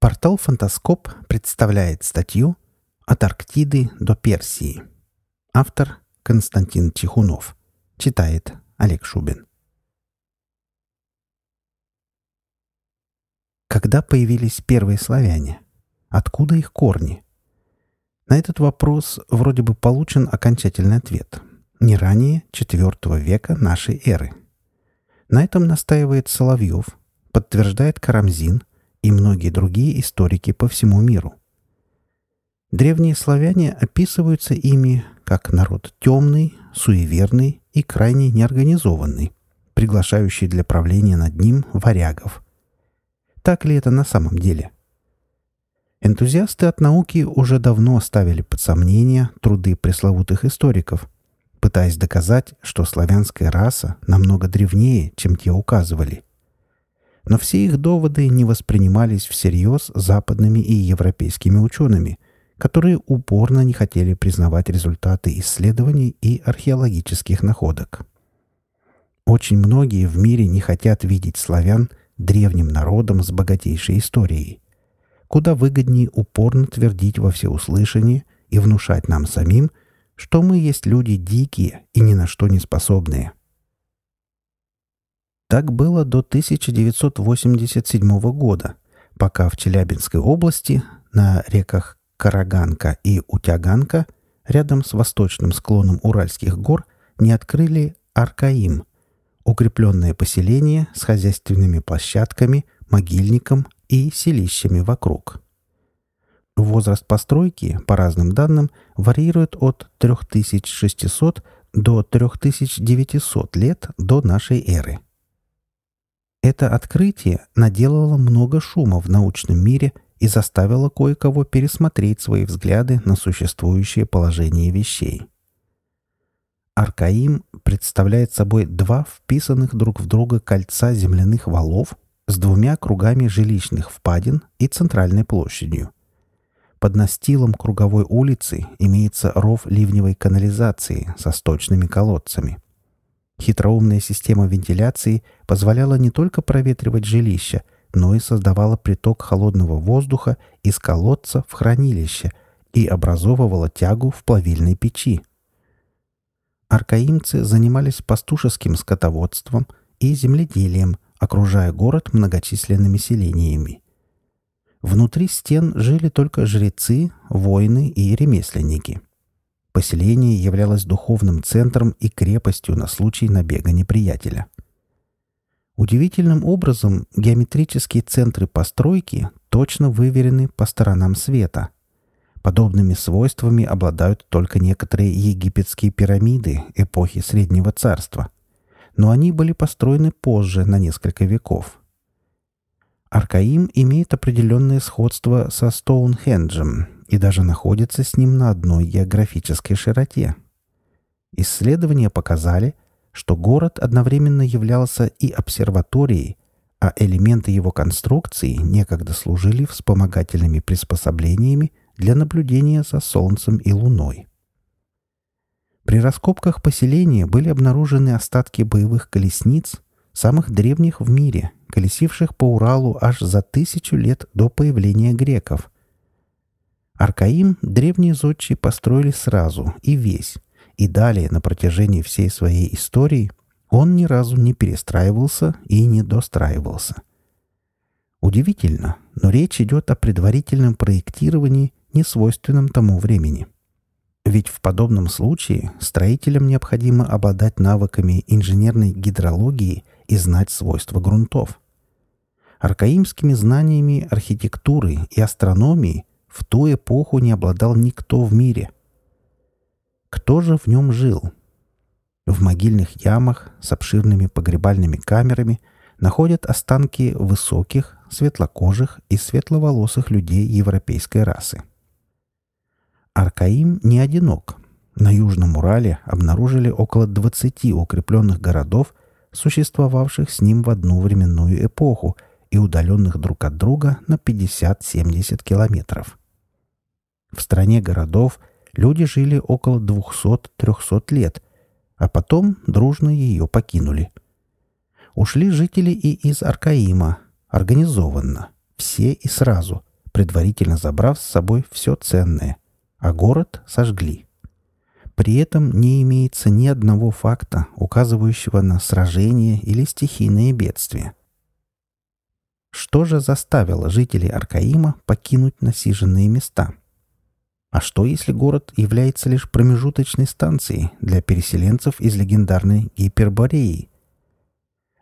Портал «Фантаскоп» представляет статью «От Арктиды до Персии». Автор Константин Тихунов. Читает Олег Шубин. Когда появились первые славяне? Откуда их корни? На этот вопрос вроде бы получен окончательный ответ. Не ранее IV века нашей эры. На этом настаивает Соловьев, подтверждает Карамзин – и многие другие историки по всему миру. Древние славяне описываются ими как народ темный, суеверный и крайне неорганизованный, приглашающий для правления над ним варягов. Так ли это на самом деле? Энтузиасты от науки уже давно ставили под сомнение труды пресловутых историков, пытаясь доказать, что славянская раса намного древнее, чем те указывали – но все их доводы не воспринимались всерьез западными и европейскими учеными, которые упорно не хотели признавать результаты исследований и археологических находок. Очень многие в мире не хотят видеть славян древним народом с богатейшей историей. Куда выгоднее упорно твердить во всеуслышание и внушать нам самим, что мы есть люди дикие и ни на что не способные – так было до 1987 года, пока в Челябинской области на реках Караганка и Утяганка рядом с восточным склоном Уральских гор не открыли Аркаим – укрепленное поселение с хозяйственными площадками, могильником и селищами вокруг. Возраст постройки, по разным данным, варьирует от 3600 до 3900 лет до нашей эры – это открытие наделало много шума в научном мире и заставило кое-кого пересмотреть свои взгляды на существующее положение вещей. Аркаим представляет собой два вписанных друг в друга кольца земляных валов с двумя кругами жилищных впадин и центральной площадью. Под настилом круговой улицы имеется ров ливневой канализации со сточными колодцами – Хитроумная система вентиляции позволяла не только проветривать жилище, но и создавала приток холодного воздуха из колодца в хранилище и образовывала тягу в плавильной печи. Аркаимцы занимались пастушеским скотоводством и земледелием, окружая город многочисленными селениями. Внутри стен жили только жрецы, воины и ремесленники – Поселение являлось духовным центром и крепостью на случай набега неприятеля. Удивительным образом геометрические центры постройки точно выверены по сторонам света. Подобными свойствами обладают только некоторые египетские пирамиды эпохи Среднего Царства. Но они были построены позже на несколько веков. Аркаим имеет определенное сходство со Стоунхенджем, и даже находится с ним на одной географической широте. Исследования показали, что город одновременно являлся и обсерваторией, а элементы его конструкции некогда служили вспомогательными приспособлениями для наблюдения за Солнцем и Луной. При раскопках поселения были обнаружены остатки боевых колесниц, самых древних в мире, колесивших по Уралу аж за тысячу лет до появления греков – Аркаим древние зодчие построили сразу и весь, и далее на протяжении всей своей истории он ни разу не перестраивался и не достраивался. Удивительно, но речь идет о предварительном проектировании, не свойственном тому времени. Ведь в подобном случае строителям необходимо обладать навыками инженерной гидрологии и знать свойства грунтов. Аркаимскими знаниями архитектуры и астрономии в ту эпоху не обладал никто в мире. Кто же в нем жил? В могильных ямах с обширными погребальными камерами находят останки высоких, светлокожих и светловолосых людей европейской расы. Аркаим не одинок. На Южном Урале обнаружили около 20 укрепленных городов, существовавших с ним в одну временную эпоху и удаленных друг от друга на 50-70 километров. В стране городов люди жили около 200-300 лет, а потом дружно ее покинули. Ушли жители и из Аркаима, организованно, все и сразу, предварительно забрав с собой все ценное, а город сожгли. При этом не имеется ни одного факта, указывающего на сражение или стихийные бедствия. Что же заставило жителей Аркаима покинуть насиженные места? А что, если город является лишь промежуточной станцией для переселенцев из легендарной Гипербореи?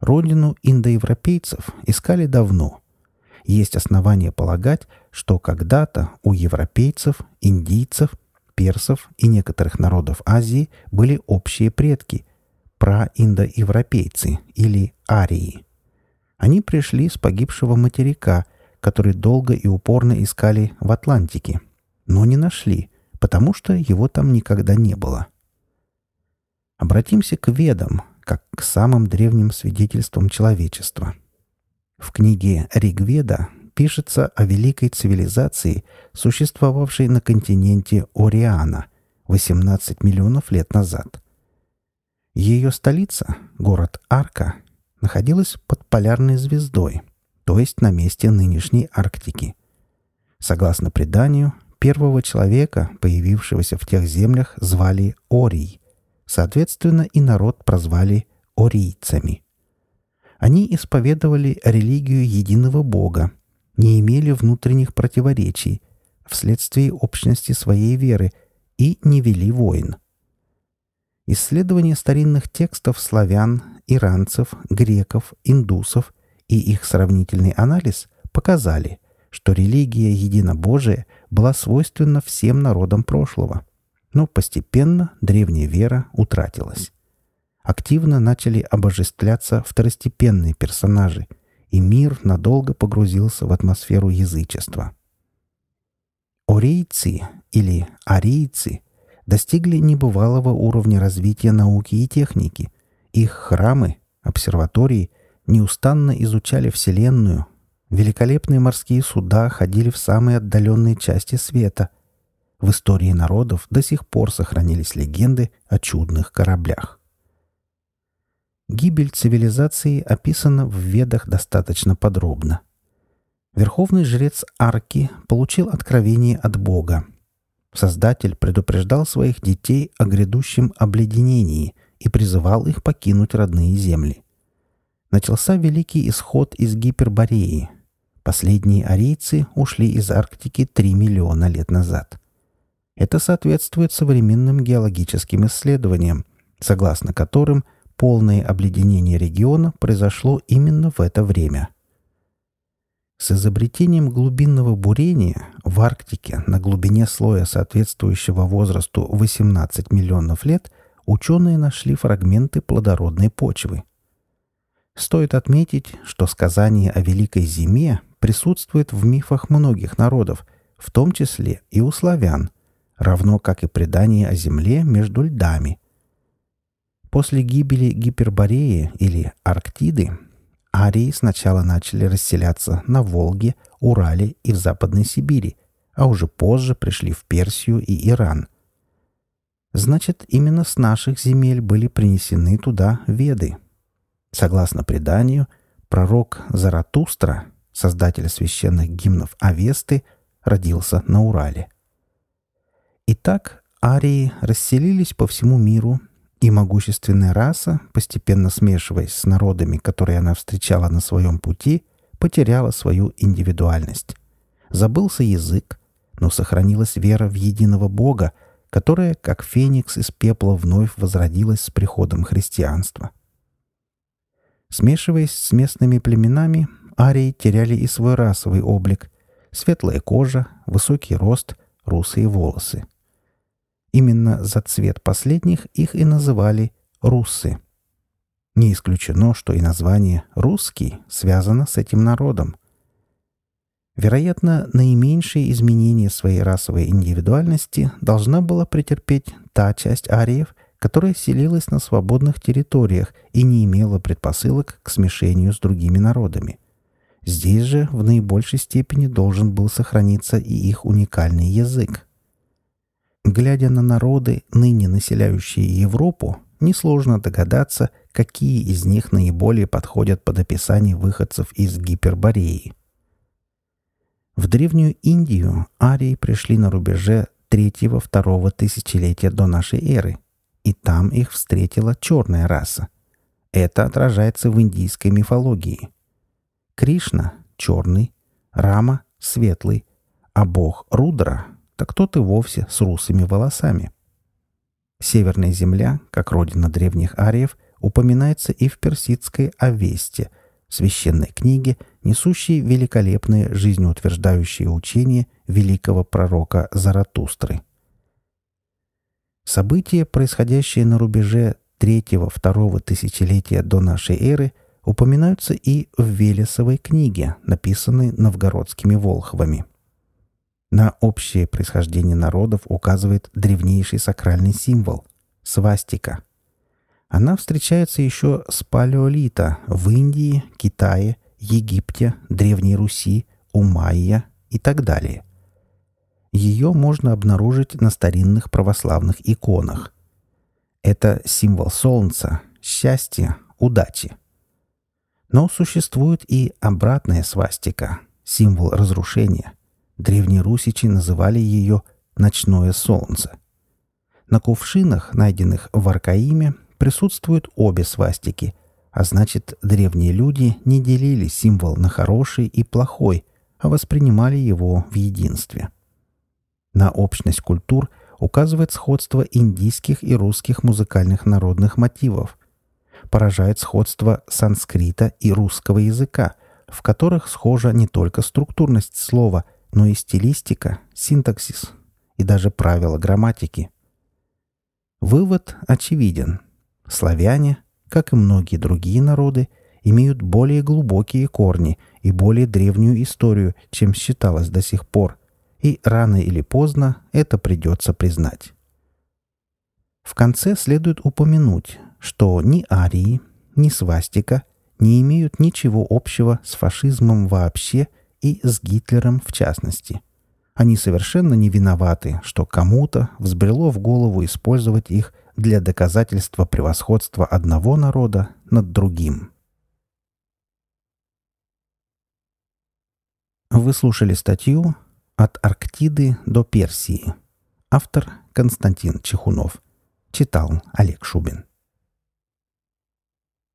Родину индоевропейцев искали давно. Есть основания полагать, что когда-то у европейцев, индийцев, персов и некоторых народов Азии были общие предки – праиндоевропейцы или арии. Они пришли с погибшего материка, который долго и упорно искали в Атлантике, но не нашли, потому что его там никогда не было. Обратимся к ведам, как к самым древним свидетельствам человечества. В книге Ригведа пишется о великой цивилизации, существовавшей на континенте Ориана 18 миллионов лет назад. Ее столица, город Арка, находилась под полярной звездой, то есть на месте нынешней Арктики. Согласно преданию, первого человека, появившегося в тех землях, звали Орий. Соответственно, и народ прозвали орийцами. Они исповедовали религию единого Бога, не имели внутренних противоречий вследствие общности своей веры и не вели войн. Исследование старинных текстов славян, иранцев, греков, индусов и их сравнительный анализ показали, что религия единобожия была свойственна всем народам прошлого, но постепенно древняя вера утратилась. Активно начали обожествляться второстепенные персонажи, и мир надолго погрузился в атмосферу язычества. Орейцы или арийцы достигли небывалого уровня развития науки и техники. Их храмы, обсерватории неустанно изучали Вселенную, Великолепные морские суда ходили в самые отдаленные части света. В истории народов до сих пор сохранились легенды о чудных кораблях. Гибель цивилизации описана в Ведах достаточно подробно. Верховный жрец Арки получил откровение от Бога. Создатель предупреждал своих детей о грядущем обледенении и призывал их покинуть родные земли. Начался великий исход из Гипербореи, Последние арийцы ушли из Арктики 3 миллиона лет назад. Это соответствует современным геологическим исследованиям, согласно которым полное обледенение региона произошло именно в это время. С изобретением глубинного бурения в Арктике на глубине слоя, соответствующего возрасту 18 миллионов лет, ученые нашли фрагменты плодородной почвы. Стоит отметить, что сказание о Великой Зиме присутствует в мифах многих народов, в том числе и у славян, равно как и предание о земле между льдами. После гибели Гипербореи или Арктиды арии сначала начали расселяться на Волге, Урале и в Западной Сибири, а уже позже пришли в Персию и Иран. Значит, именно с наших земель были принесены туда веды. Согласно преданию, пророк Заратустра создатель священных гимнов Авесты, родился на Урале. Итак, арии расселились по всему миру, и могущественная раса, постепенно смешиваясь с народами, которые она встречала на своем пути, потеряла свою индивидуальность. Забылся язык, но сохранилась вера в единого Бога, которая, как феникс из пепла, вновь возродилась с приходом христианства. Смешиваясь с местными племенами, арии теряли и свой расовый облик. Светлая кожа, высокий рост, русые волосы. Именно за цвет последних их и называли руссы. Не исключено, что и название «русский» связано с этим народом. Вероятно, наименьшие изменения своей расовой индивидуальности должна была претерпеть та часть ариев, которая селилась на свободных территориях и не имела предпосылок к смешению с другими народами – Здесь же в наибольшей степени должен был сохраниться и их уникальный язык. Глядя на народы, ныне населяющие Европу, несложно догадаться, какие из них наиболее подходят под описание выходцев из Гипербореи. В Древнюю Индию арии пришли на рубеже третьего-второго тысячелетия до нашей эры, и там их встретила черная раса. Это отражается в индийской мифологии. Кришна — черный, Рама — светлый, а бог Рудра — так тот и вовсе с русыми волосами. Северная земля, как родина древних ариев, упоминается и в персидской Авесте, священной книге, несущей великолепные жизнеутверждающие учения великого пророка Заратустры. События, происходящие на рубеже третьего-второго тысячелетия до нашей эры, упоминаются и в Велесовой книге, написанной новгородскими волхвами. На общее происхождение народов указывает древнейший сакральный символ – свастика. Она встречается еще с палеолита в Индии, Китае, Египте, Древней Руси, у майя и так далее. Ее можно обнаружить на старинных православных иконах. Это символ солнца, счастья, удачи. Но существует и обратная свастика, символ разрушения. Древние русичи называли ее «ночное солнце». На кувшинах, найденных в Аркаиме, присутствуют обе свастики, а значит, древние люди не делили символ на хороший и плохой, а воспринимали его в единстве. На общность культур указывает сходство индийских и русских музыкальных народных мотивов. Поражает сходство санскрита и русского языка, в которых схожа не только структурность слова – но и стилистика, синтаксис и даже правила грамматики. Вывод очевиден. Славяне, как и многие другие народы, имеют более глубокие корни и более древнюю историю, чем считалось до сих пор, и рано или поздно это придется признать. В конце следует упомянуть, что ни арии, ни свастика не имеют ничего общего с фашизмом вообще и с Гитлером в частности. Они совершенно не виноваты, что кому-то взбрело в голову использовать их для доказательства превосходства одного народа над другим. Вы слушали статью «От Арктиды до Персии». Автор Константин Чехунов. Читал Олег Шубин.